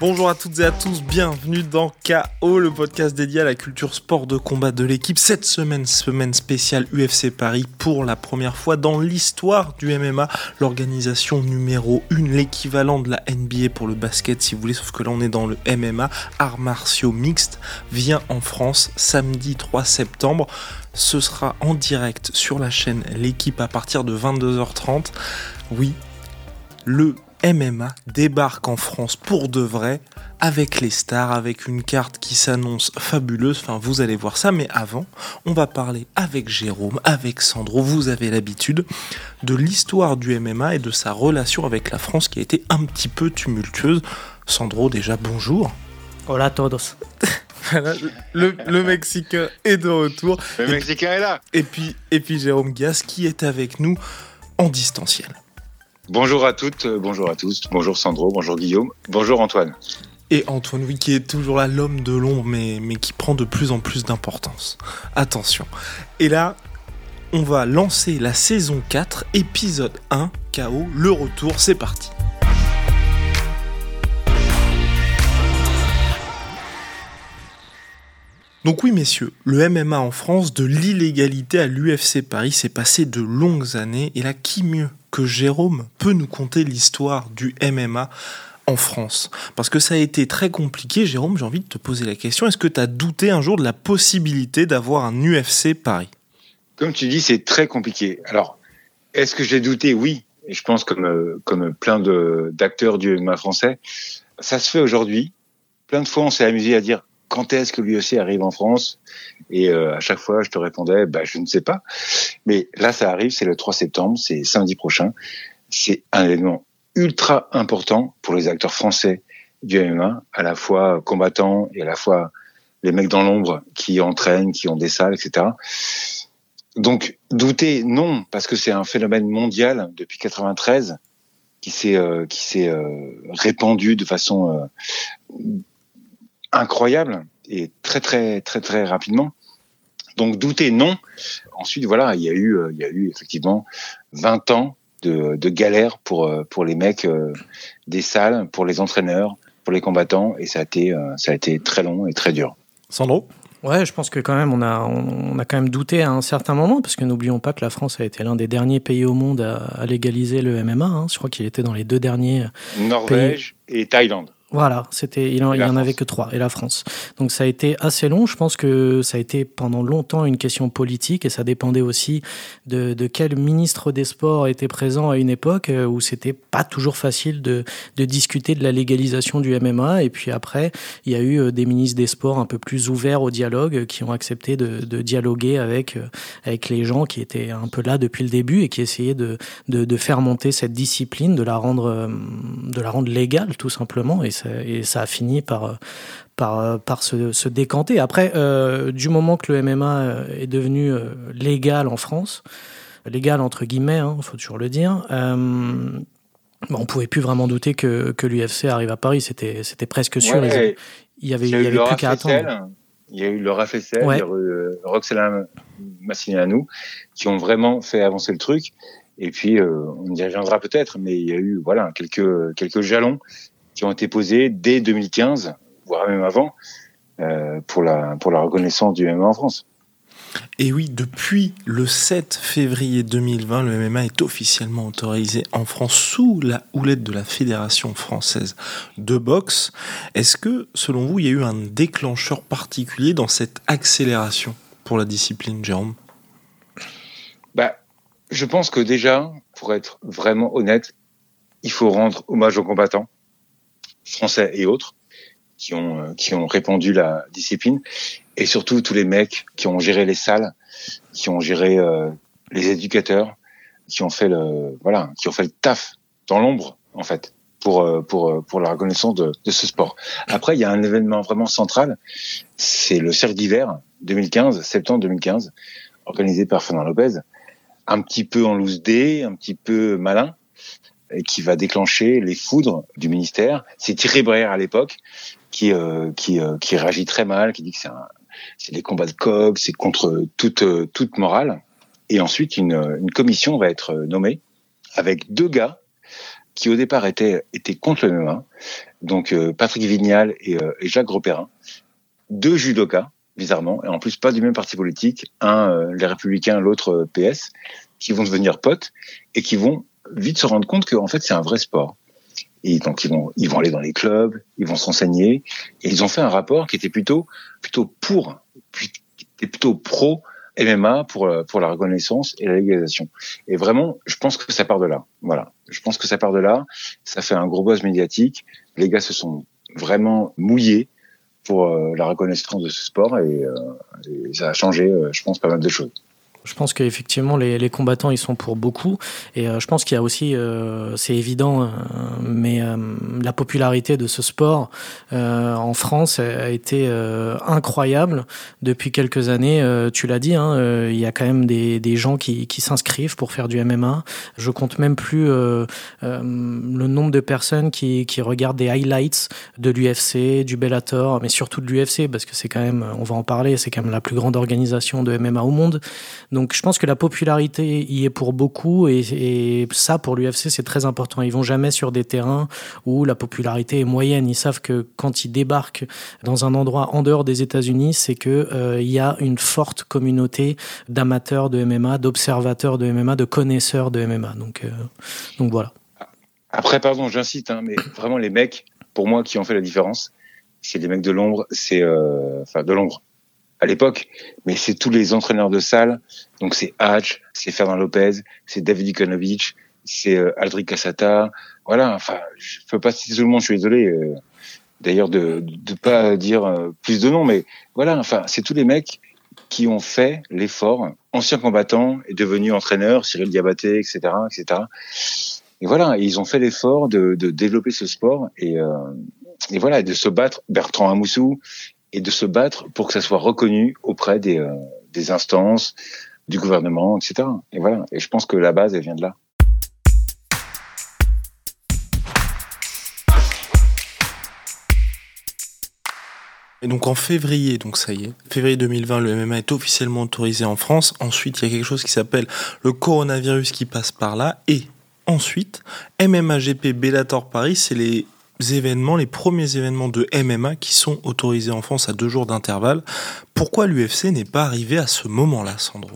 Bonjour à toutes et à tous, bienvenue dans KO, le podcast dédié à la culture sport de combat de l'équipe. Cette semaine, semaine spéciale UFC Paris pour la première fois dans l'histoire du MMA, l'organisation numéro 1, l'équivalent de la NBA pour le basket si vous voulez, sauf que là on est dans le MMA, arts martiaux mixtes, vient en France samedi 3 septembre. Ce sera en direct sur la chaîne L'équipe à partir de 22h30. Oui, le MMA débarque en France pour de vrai, avec les stars, avec une carte qui s'annonce fabuleuse, enfin vous allez voir ça, mais avant, on va parler avec Jérôme, avec Sandro, vous avez l'habitude, de l'histoire du MMA et de sa relation avec la France qui a été un petit peu tumultueuse. Sandro, déjà bonjour. Hola a todos. le, le, Mexicain est de retour. Le Mexicain est là. Et puis, et puis Jérôme Gas qui est avec nous en distanciel. Bonjour à toutes, euh, bonjour à tous, bonjour Sandro, bonjour Guillaume, bonjour Antoine. Et Antoine, oui, qui est toujours là, l'homme de l'ombre, mais, qui prend de plus en plus d'importance. Attention. Et là, on va lancer la saison 4, épisode 1, KO, le retour, c'est parti. Donc oui messieurs, le MMA en France, de l'illégalité à l'UFC Paris, s'est passé de longues années, et là qui mieux que Jérôme peut nous conter l'histoire du MMA en France Parce que ça a été très compliqué, Jérôme, j'ai envie de te poser la question, est-ce que tu as douté un jour de la possibilité d'avoir un UFC Paris? Comme tu dis, c'est très compliqué. Alors, est-ce que j'ai douté? Oui, et je pense comme, euh, comme plein d'acteurs du MMA français, ça se fait aujourd'hui. Plein de fois, on s'est amusé à dire quand est-ce que l'UEC arrive en France? Et euh, à chaque fois, je te répondais, bah, je ne sais pas. Mais là, ça arrive, c'est le 3 septembre, c'est samedi prochain. C'est un événement ultra important pour les acteurs français du MMA, à la fois combattants et à la fois les mecs dans l'ombre qui entraînent, qui ont des salles, etc. Donc, douter, non, parce que c'est un phénomène mondial depuis 93 qui s'est euh, qui s'est euh, répandu de façon incroyable et très très très très rapidement. Donc douter non. Ensuite voilà, il y a eu euh, il y a eu effectivement 20 ans de, de galère pour euh, pour les mecs euh, des salles, pour les entraîneurs, pour les combattants et ça a été ça a été très long et très dur. Sandro? Ouais, je pense que quand même on a on a quand même douté à un certain moment parce que n'oublions pas que la France a été l'un des derniers pays au monde à, légaliser le MMA. Hein. Je crois qu'il était dans les deux derniers. Norvège et Thaïlande. Voilà, c'était il, en, en avait que trois et la France. Donc ça a été assez long. Je pense que ça a été pendant longtemps une question politique et ça dépendait aussi de, de quel ministre des Sports était présent à une époque euh, où c'était pas toujours facile de, de discuter de la légalisation du MMA. Et puis après, il y a eu euh, des ministres des Sports un peu plus ouverts au dialogue euh, qui ont accepté de, de dialoguer avec avec les gens qui étaient un peu là depuis le début et qui essayaient de, de, de faire monter cette discipline, de la rendre de la rendre légale tout simplement. Et et ça a fini par par, par se, se décanter. Après, euh, du moment que le MMA euh, est devenu euh, légal en France, légal entre guillemets, il hein, faut toujours le dire, euh, on pouvait plus vraiment douter que, que l'UFC arrive à Paris. C'était c'était presque sûr. il y avait, il y avait plus qu'à attendre. Il y a eu le RFSL, ouais. il y a eu Massinianou, qui ont vraiment fait avancer le truc. Et puis, on y reviendra peut-être, mais il y a eu voilà quelques quelques jalons qui ont été posées dès 2015, voire même avant, euh, pour, la, pour la reconnaissance du MMA en France. Et oui, depuis le 7 février 2020, le MMA est officiellement autorisé en France sous la houlette de la Fédération française de boxe. Est-ce que, selon vous, il y a eu un déclencheur particulier dans cette accélération pour la discipline, Jérôme? Bah, Je pense que déjà, pour être vraiment honnête, il faut rendre hommage aux combattants français et autres qui ont euh, qui ont répandu la discipline. Et surtout tous les mecs qui ont géré les salles, qui ont géré euh, les éducateurs, qui ont fait le voilà, qui ont fait le taf dans l'ombre en fait pour euh, pour pour la reconnaissance de, de ce sport. Après, il y a un événement vraiment central, c'est le cercle d'hiver 2015, septembre 2015, organisé par Fernand Lopez, un petit peu en loose dé, un petit peu malin, qui va déclencher les foudres du ministère. C'est Thierry Breyer à l'époque qui euh, qui euh, qui réagit très mal, qui dit que c'est c'est des combats de coq, c'est contre toute toute morale. Et ensuite une une commission va être nommée avec deux gars qui au départ étaient, étaient contre le MMA, donc euh, Patrick Vignal et, euh, et, Jacques Grosperrin, deux judokas, bizarrement, et en plus pas du même parti politique, un euh, les Républicains, l'autre PS, qui vont devenir potes et qui vont vite se rendre compte qu'en fait c'est un vrai sport. Et donc ils vont ils vont aller dans les clubs, ils vont s'enseigner et ils ont fait un rapport qui était plutôt plutôt pour, plutôt pro MMA pour pour la reconnaissance et la légalisation. Et vraiment, je pense que ça part de là. Voilà, je pense que ça part de là. Ça fait un gros buzz médiatique. Les gars se sont vraiment mouillés pour euh, la reconnaissance de ce sport et, euh, ça a changé, euh, je pense, pas mal de choses. Je pense qu'effectivement, les, les, combattants, ils sont pour beaucoup. Et euh, je pense qu'il y a aussi, euh, c'est évident, euh, mais euh, la popularité de ce sport euh, en France a été incroyable depuis quelques années. tu l'as dit, hein, il y a quand même des, des gens qui, qui s'inscrivent pour faire du MMA. Je compte même plus le nombre de personnes qui, qui regardent des highlights de l'UFC, du Bellator, mais surtout de l'UFC, parce que c'est quand même, on va en parler, c'est quand même la plus grande organisation de MMA au monde. Donc je pense que la popularité y est pour beaucoup et, ça pour l'UFC c'est très important. Ils vont jamais sur des terrains où la popularité est moyenne. Ils savent que quand ils débarquent dans un endroit en dehors des États-Unis, c'est que euh, il y a une forte communauté d'amateurs de MMA, d'observateurs de MMA, de connaisseurs de MMA. Donc euh, donc voilà. Après pardon, j'incite, hein, mais vraiment les mecs pour moi qui ont fait la différence, c'est les mecs de l'ombre, c'est euh, enfin de l'ombre à l'époque, mais c'est tous les entraîneurs de salle. Donc c'est Hatch, c'est Fernand Lopez, c'est David Ikonovic, c'est euh, Aldric Cassata. Voilà, enfin, je peux pas citer tout le monde, je suis désolé. Euh, D'ailleurs, de ne pas dire euh, plus de noms, mais voilà, enfin, c'est tous les mecs qui ont fait l'effort, anciens combattants et devenus entraîneurs, Cyril Diabaté, etc., etc. Et voilà, ils ont fait l'effort de, de, développer ce sport et, euh, et voilà, de se battre. Bertrand Amoussou, et de se battre pour que ça soit reconnu auprès des, euh, des instances, du gouvernement, etc. Et voilà. Et je pense que la base, elle vient de là. Et donc en février, donc ça y est, février 2020, le MMA est officiellement autorisé en France. Ensuite, il y a quelque chose qui s'appelle le coronavirus qui passe par là. Et ensuite, MMA GP Bellator Paris, c'est les événements, les premiers événements de MMA qui sont autorisés en France à deux jours d'intervalle. Pourquoi l'UFC n'est pas arrivé à ce moment-là, Sandro?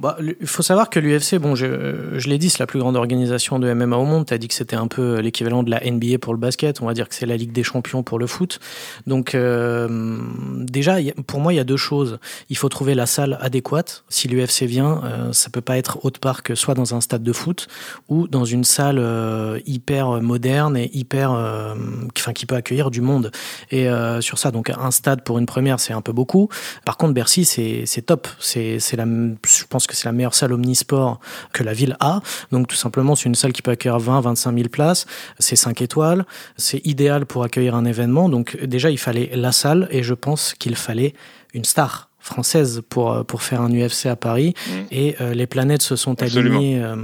Bah, il faut savoir que l'UFC, bon, je, l'ai dit, c'est la plus grande organisation de MMA au monde. Tu as dit que c'était un peu l'équivalent de la NBA pour le basket. On va dire que c'est la Ligue des champions pour le foot. Donc, euh, déjà, pour moi, il y a deux choses. Il faut trouver la salle adéquate. Si l'UFC vient, euh, ça peut pas être autre part que soit dans un stade de foot ou dans une salle euh, hyper moderne et hyper, euh, enfin, qui peut accueillir du monde. Et sur ça, donc un stade pour une première, c'est un peu beaucoup. Par contre, Bercy, c'est top. C'est la, je pense que c'est la meilleure salle omnisport que la ville a. Donc tout simplement, c'est une salle qui peut accueillir 20, 25 000 places. C'est 5 étoiles. C'est idéal pour accueillir un événement. Donc déjà, il fallait la salle et je pense qu'il fallait une star française pour pour faire un UFC à Paris mmh. et euh, les planètes se sont Absolument. alignées euh,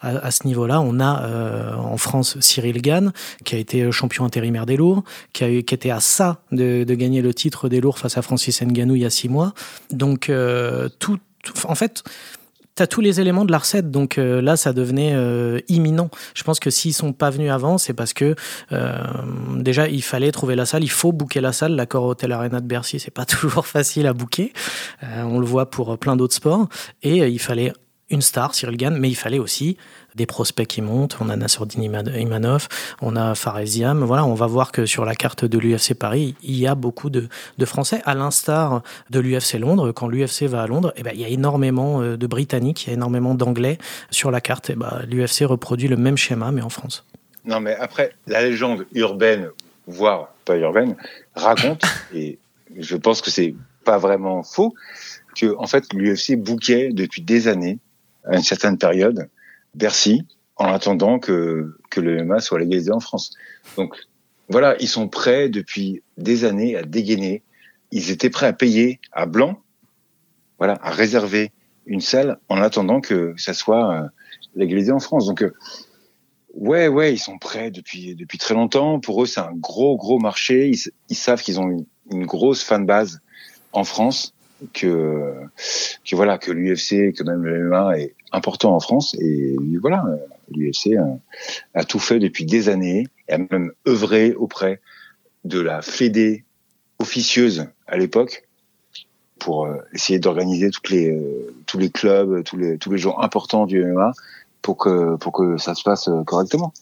à, à, ce niveau-là. On a euh, en France Cyril Gann qui a été champion intérimaire des lourds, qui a eu, qui était à ça de, de gagner le titre des lourds face à Francis Ngannou il y a six mois. Donc euh, en fait, tu as tous les éléments de la recette, donc euh, là, ça devenait euh, imminent. Je pense que s'ils sont pas venus avant, c'est parce que euh, déjà, il fallait trouver la salle, il faut booker la salle. L'accord Hôtel Arena de Bercy, c'est pas toujours facile à. Euh, on le voit pour plein d'autres sports. Et il fallait une star, Cyril Gann, mais il fallait aussi des prospects qui montent. On a Nassourdine Imanov, on a Faresiam. Voilà, on va voir que sur la carte de l'UFC Paris, il y a beaucoup de, de Français, à l'instar de l'UFC Londres. Quand l'UFC va à Londres, eh ben, il y a énormément de Britanniques, il y a énormément d'Anglais sur la carte. Et ben, L'UFC reproduit le même schéma, mais en France. Non, mais après, la légende urbaine, voire pas urbaine, raconte, et je pense que c'est pas vraiment faux, que en fait l'UFC bouquait depuis des années à une certaine période Bercy en attendant que, que le MMA soit légalisé en France. Donc voilà, ils sont prêts depuis des années à dégainer. Ils étaient prêts à payer à blanc, voilà, à réserver une salle en attendant que ça soit euh, légalisé en France. Donc euh, ouais, ouais, ils sont prêts depuis depuis très longtemps. Pour eux, c'est un gros gros marché. Ils, savent qu'ils ont une, une grosse fan base en France que que voilà que l'UFC que même le MMA est important en France et voilà L'UFC a tout fait depuis des années et a même œuvré auprès de la Fédé officieuse à l'époque pour euh, essayer d'organiser toutes les euh, tous les clubs, tous les tous les gens importants du MMA pour que pour que ça se passe euh, correctement.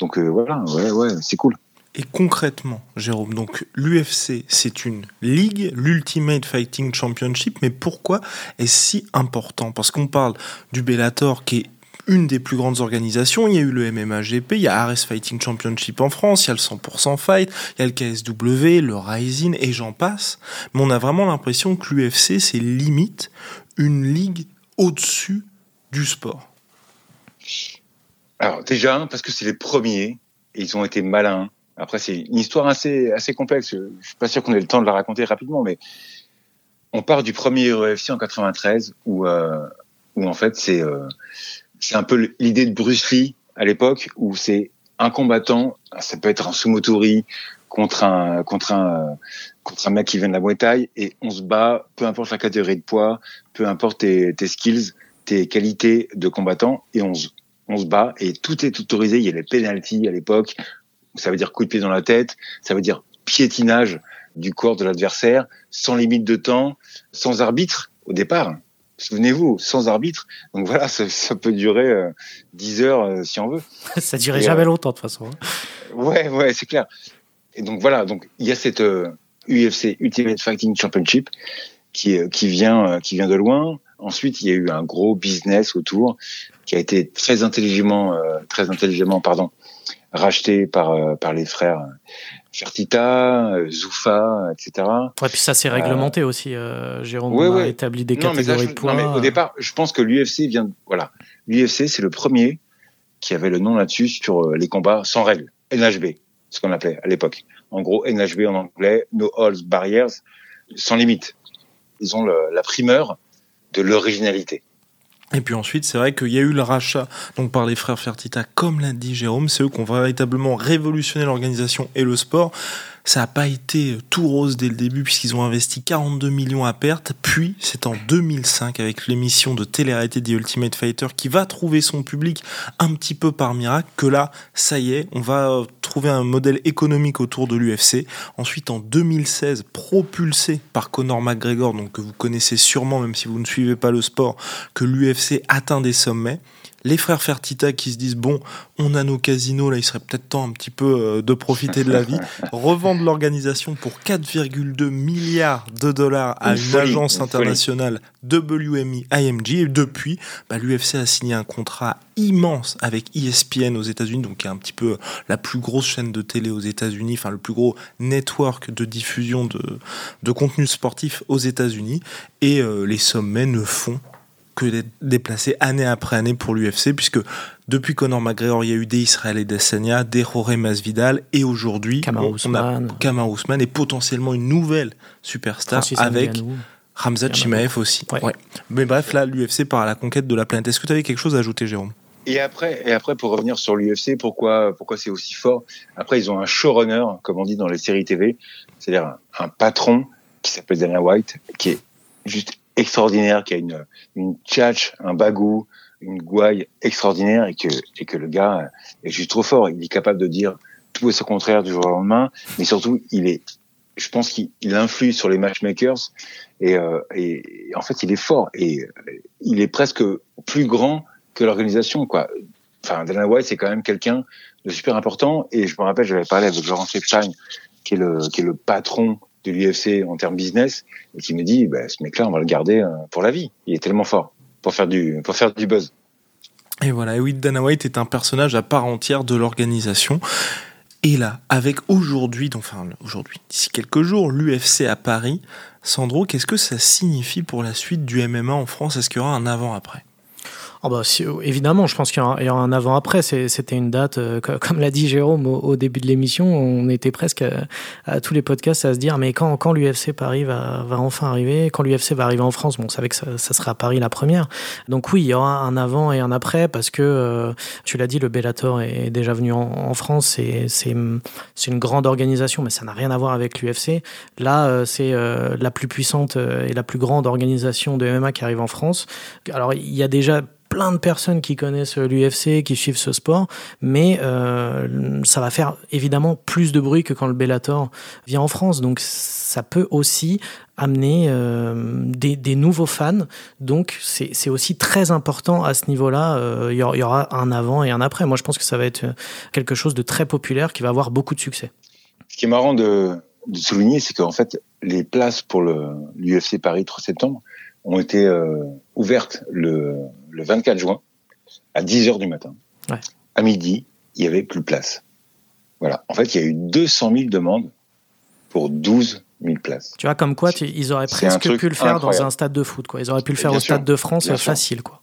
Donc voilà, ouais ouais, c'est cool. Et concrètement, Jérôme, donc l'UFC, c'est une ligue, l'Ultimate Fighting Championship, mais pourquoi est-ce si important? Parce qu'on parle du Bellator qui est une des plus grandes organisations. Il y a eu le MMAGP, il y a Ares Fighting Championship en France, il y a le 100% Fight, il y a le KSW, le Rising et j'en passe. Mais on a vraiment l'impression que l'UFC, c'est limite une ligue au-dessus du sport. Alors déjà, parce que c'est les premiers, ils ont été malins. Après, c'est une histoire assez, assez complexe. Je suis pas sûr qu'on ait le temps de la raconter rapidement, mais on part du premier UFC en 93 où, euh, où en fait c'est euh, c'est un peu l'idée de Bruce Lee à l'époque où c'est un combattant, ça peut être un sumotori contre un contre un contre un mec qui vient de la Muay Thai et on se bat, peu importe la catégorie de poids, peu importe tes, tes skills, tes qualités de combattant et on se on se bat et tout est autorisé. Il y a les penalties à l'époque. Ça veut dire coup de pied dans la tête. Ça veut dire piétinage du corps de l'adversaire, sans limite de temps, sans arbitre au départ. Souvenez-vous, sans arbitre. Donc voilà, ça, peut durer euh, 10 heures euh, si on veut. ça durait jamais euh, longtemps de toute façon. Hein. Ouais, ouais, c'est clair. Et donc voilà, donc il y a cette UFC euh, Ultimate Fighting Championship qui qui vient qui vient de loin. Ensuite, il y a eu un gros business autour qui a été très intelligemment très intelligemment pardon racheté par par les frères Fertita, euh, Zoufa, etc. Ouais, puis ça s'est réglementé euh, aussi. Euh, Jérôme a établi des catégories de points. Non, mais au départ, je pense que l'UFC vient. voilà, l'UFC c'est le premier qui avait le nom là-dessus sur les combats sans règles, NHB, ce qu'on appelait à l'époque. En gros, NHB en anglais, No Halls Barriers, sans limite. Ils ont la primeur de l'originalité. Et puis ensuite, c'est vrai qu'il y a eu le rachat donc par les frères Fertita, comme l'a dit Jérôme, c'est eux qui ont véritablement révolutionné l'organisation et le sport. Ça n'a pas été tout rose dès le début puisqu'ils ont investi 42 millions à perte. Puis c'est en 2005 avec l'émission de télé-réalité The Ultimate Fighter qui va trouver son public un petit peu par miracle que là, ça y est, on va un modèle économique autour de l'UFC. Ensuite en 2016, propulsé par Conor McGregor, donc que vous connaissez sûrement même si vous ne suivez pas le sport, que l'UFC atteint des sommets les frères Fertita qui se disent bon, on a nos casinos, là il serait peut-être temps un petit peu euh, de profiter de la vie, revendent l'organisation pour 4,2 milliards de dollars à une, agence internationale WMI IMG et depuis, bah, l'UFC a signé un contrat immense avec ESPN aux États-Unis, donc qui est un petit peu la plus grosse chaîne de télé aux États-Unis, enfin le plus gros network de diffusion de, de contenu sportif aux États-Unis, et euh, les sommets ne font que d'être déplacé année après année pour l'UFC, puisque depuis Conor McGregor, il y a eu des Israël et des Sanya, des Jorge Masvidal, et aujourd'hui, on a Kamar Ousmane et potentiellement une nouvelle superstar avec Ramzat Chimaev aussi. Mais bref, là, l'UFC part à la conquête de la planète. Est-ce que tu avais quelque chose à ajouter, Jérôme? Et après, et après, pour revenir sur l'UFC, pourquoi, pourquoi c'est aussi fort? Après, ils ont un showrunner, comme on dit dans les séries TV, c'est-à-dire un, un patron qui s'appelle Dana White, qui est juste extraordinaire, qui a une, une tchatch, un bagou, une gouaille extraordinaire et que, et que le gars est juste trop fort. Il est capable de dire tout et ce contraire du jour au lendemain, mais surtout, il est, je pense qu'il influe sur les matchmakers et, euh, et, en fait, il est fort et il est presque plus grand que l'organisation, quoi. Enfin, Dana White, c'est quand même quelqu'un de super important et je me rappelle, j'avais parlé avec Laurent Epstein, qui est le, qui est le patron de l'UFC en termes business et qui me dit bah, ce mec-là on va le garder euh, pour la vie. Il est tellement fort pour faire du pour faire du buzz. Et voilà, et oui, Dana White est un personnage à part entière de l'organisation. Et là, avec aujourd'hui, enfin aujourd'hui, d'ici quelques jours, l'UFC à Paris, Sandro, qu'est-ce que ça signifie pour la suite du MMA en France? Est-ce qu'il y aura un avant-après? Oh bah, évidemment, je pense qu'il y, aura un avant-après. C'était une date, euh, comme l'a dit Jérôme au, début de l'émission, on était presque à, tous les podcasts à se dire mais quand, quand l'UFC Paris va, enfin arriver, quand l'UFC va arriver en France, bon, on savait que ça, ça sera à Paris la première. Donc oui, il y aura un avant et un après parce que, euh, tu l'as dit, le Bellator est déjà venu en, France. C'est une grande organisation, mais ça n'a rien à voir avec l'UFC. Là, euh, c'est la plus puissante et la plus grande organisation de MMA qui arrive en France. Alors, il y a déjà plein de personnes qui connaissent l'UFC, qui suivent ce sport, mais euh, ça va faire évidemment plus de bruit que quand le Bellator vient en France. Donc ça peut aussi amener euh, des, nouveaux fans. Donc c'est aussi très important à ce niveau-là. Euh, il y aura un avant et un après. Moi je pense que ça va être quelque chose de très populaire qui va avoir beaucoup de succès. Ce qui est marrant de, souligner, c'est qu'en fait les places pour l'UFC Paris 3 septembre ont été euh, ouvertes le, le 24 juin à 10 heures du matin. Ouais. À midi, il y avait plus de place. Voilà. En fait, il y a eu 200 000 demandes pour 12 000 places. Tu vois, comme quoi, ils auraient presque pu le faire dans un stade de foot. Quoi. Ils auraient pu le faire au Stade de France, facile. Quoi.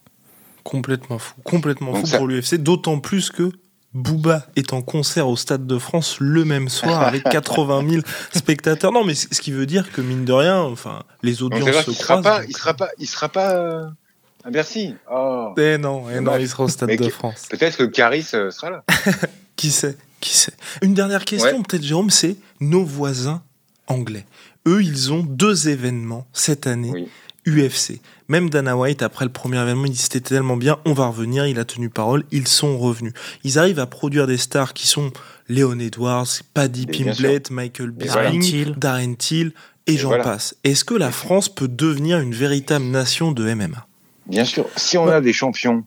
Complètement fou. Complètement fou pour l'UFC. D'autant plus que Booba est en concert au Stade de France le même soir avec 80 000 spectateurs. Non, mais ce qui veut dire que mine de rien, enfin, les audiences se il croisent. Sera pas, il sera pas, il sera pas à Bercy. Oh. Eh non, eh non, il sera au Stade de France. Peut-être que Caris euh, sera là. qui sait, qui sait. Une dernière question, peut-être Jérôme, c'est nos voisins anglais. Eux, ils ont deux événements cette année. Oui. UFC. Même Dana White, après le premier événement, il dit c'était tellement bien, on va revenir, il a tenu parole, ils sont revenus. Ils arrivent à produire des stars qui sont Léon Edwards, Paddy Pimblett, Michael Bisping, Darren Till, et, j'en passe. Est-ce que la France peut devenir une véritable nation de MMA Bien sûr. Si on a des champions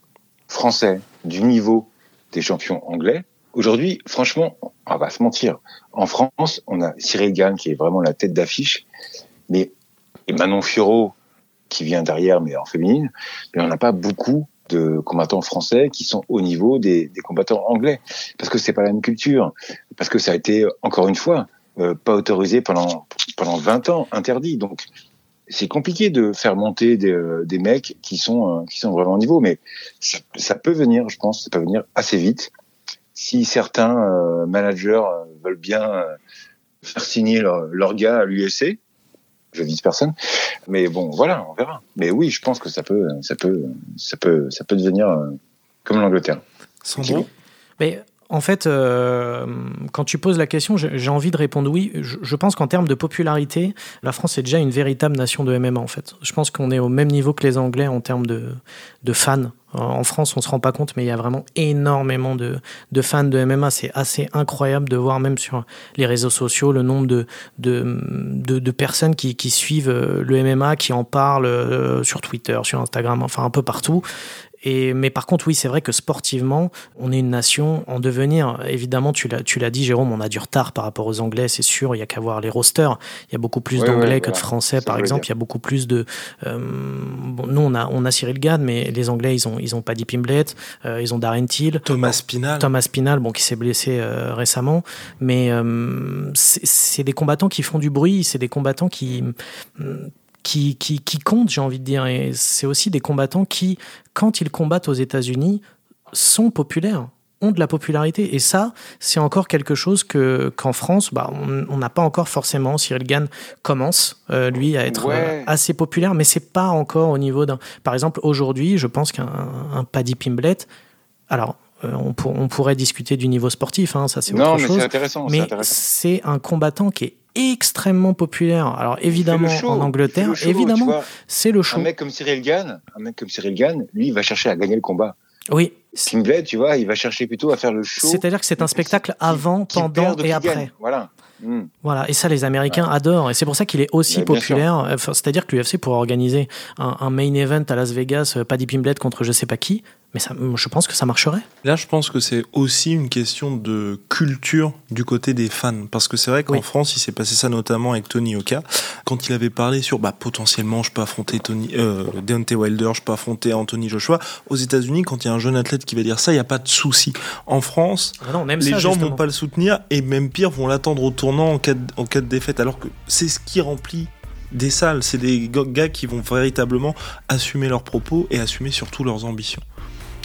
français du niveau des champions anglais, aujourd'hui, franchement, on va se mentir. En France, on a Cyril Gann qui est vraiment la tête d'affiche, mais et Manon Fiorot, qui vient derrière, mais en féminine, mais on n'a pas beaucoup de combattants français qui sont au niveau des, combattants anglais, parce que c'est pas la même culture, parce que ça a été encore une fois euh, pas autorisé pendant pendant 20 ans, interdit. Donc c'est compliqué de faire monter des, euh, des mecs qui sont euh, qui sont vraiment au niveau, mais ça, ça, peut venir, je pense, ça peut venir assez vite si certains euh, managers veulent bien faire signer leur, leur gars à l'USC je vise personne. Mais bon, voilà, on verra. Mais oui, je pense que ça peut, ça peut, ça peut, ça peut devenir euh, comme l'Angleterre. Sandro Mais en fait, euh, quand tu poses la question, j'ai envie de répondre oui. Je, pense qu'en termes de popularité, la France est déjà une véritable nation de MMA en fait. Je pense qu'on est au même niveau que les Anglais en termes de, fans. En France, on se rend pas compte, mais il y a vraiment énormément de, fans de MMA. C'est assez incroyable de voir même sur les réseaux sociaux le nombre de, personnes qui, qui, suivent euh, le MMA, qui en parlent euh, sur Twitter, sur Instagram, enfin un peu partout mais par contre, oui, c'est vrai que sportivement, on est une nation en devenir. Évidemment, tu l'as, tu l'as dit, Jérôme, on a du retard par rapport aux Anglais, c'est sûr. Il y a qu'à voir les rosters. Il y a beaucoup plus d'Anglais que de Français, par exemple. Il y a beaucoup plus de. Euh, nous, on a, on a Cyril Gann, mais les Anglais, ils ont, ils ont Paddy Pimblett, euh, ils ont Darren Till, Thomas Spinal, Thomas Spinal, bon, qui s'est blessé euh, récemment. Mais c'est des combattants qui font du bruit. C'est des combattants qui qui, qui, qui comptent, j'ai envie de dire. Et c'est aussi des combattants qui, quand ils combattent aux États-Unis, sont populaires ont de la popularité. Et ça c'est encore quelque chose que qu'en France bah, on n'a pas encore forcément. Cyril Gann commence euh, lui à être euh, assez populaire mais c'est pas encore au niveau d'un par exemple aujourd'hui je pense qu'un un Paddy Pimblett alors euh, on, on, pourrait discuter du niveau sportif hein, ça c'est autre mais chose intéressant, mais c'est un combattant qui est extrêmement populaire. Alors évidemment en Angleterre, évidemment, c'est le show. Un mec comme Cyril Gann, un mec comme Cyril Gann, lui, il va chercher à gagner le combat. Oui. Pimblet, tu vois, il va chercher plutôt à faire le show. C'est-à-dire que c'est un spectacle avant, pendant et après. Voilà. Hmm. Voilà, et ça les Américains adorent, et c'est pour ça qu'il est aussi populaire. C'est-à-dire que l'UFC pourrait organiser un, un, main event à Las Vegas, euh, Paddy Pimblet contre je sais pas qui, mais ça, je pense que ça marcherait. Là, je pense que c'est aussi une question de culture du côté des fans. Parce que c'est vrai qu'en France, il s'est passé ça notamment avec Tony Oka. Quand il avait parlé sur bah, potentiellement, je peux affronter Tony, euh, Deontay Wilder, je peux affronter Anthony Joshua. Aux États-Unis, quand il y a un jeune athlète qui va dire ça, il n'y a pas de souci. En France, ah les gens vont pas le soutenir et même pire, vont l'attendre au tournant en cas, de, en cas de défaite. Alors que c'est ce qui remplit des salles. C'est des gars qui vont véritablement assumer leurs propos et assumer surtout leurs ambitions.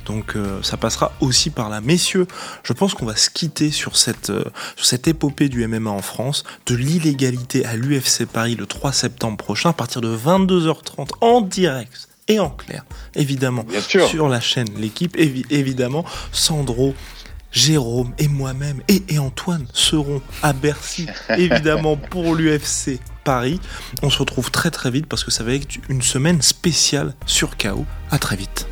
Donc euh, ça passera aussi par là. Messieurs, je pense qu'on va se quitter sur cette, euh, sur cette épopée du MMA en France, de l'illégalité à l'UFC Paris le 3 septembre prochain, à partir de 22h30 en direct et en clair, évidemment, sur la chaîne L'équipe, évidemment, Sandro. Jérôme et moi-même et, et Antoine seront à Bercy, évidemment, pour l'UFC Paris. On se retrouve très très vite parce que ça va être une semaine spéciale sur KO. À très vite.